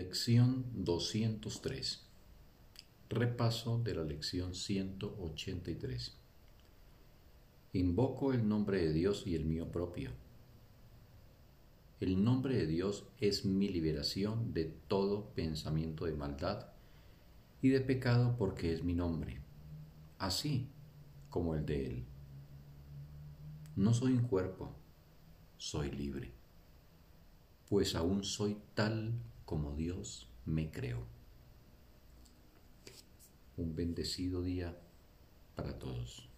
Lección 203. Repaso de la lección 183. Invoco el nombre de Dios y el mío propio. El nombre de Dios es mi liberación de todo pensamiento de maldad y de pecado porque es mi nombre, así como el de Él. No soy un cuerpo, soy libre, pues aún soy tal como Dios me creó. Un bendecido día para todos.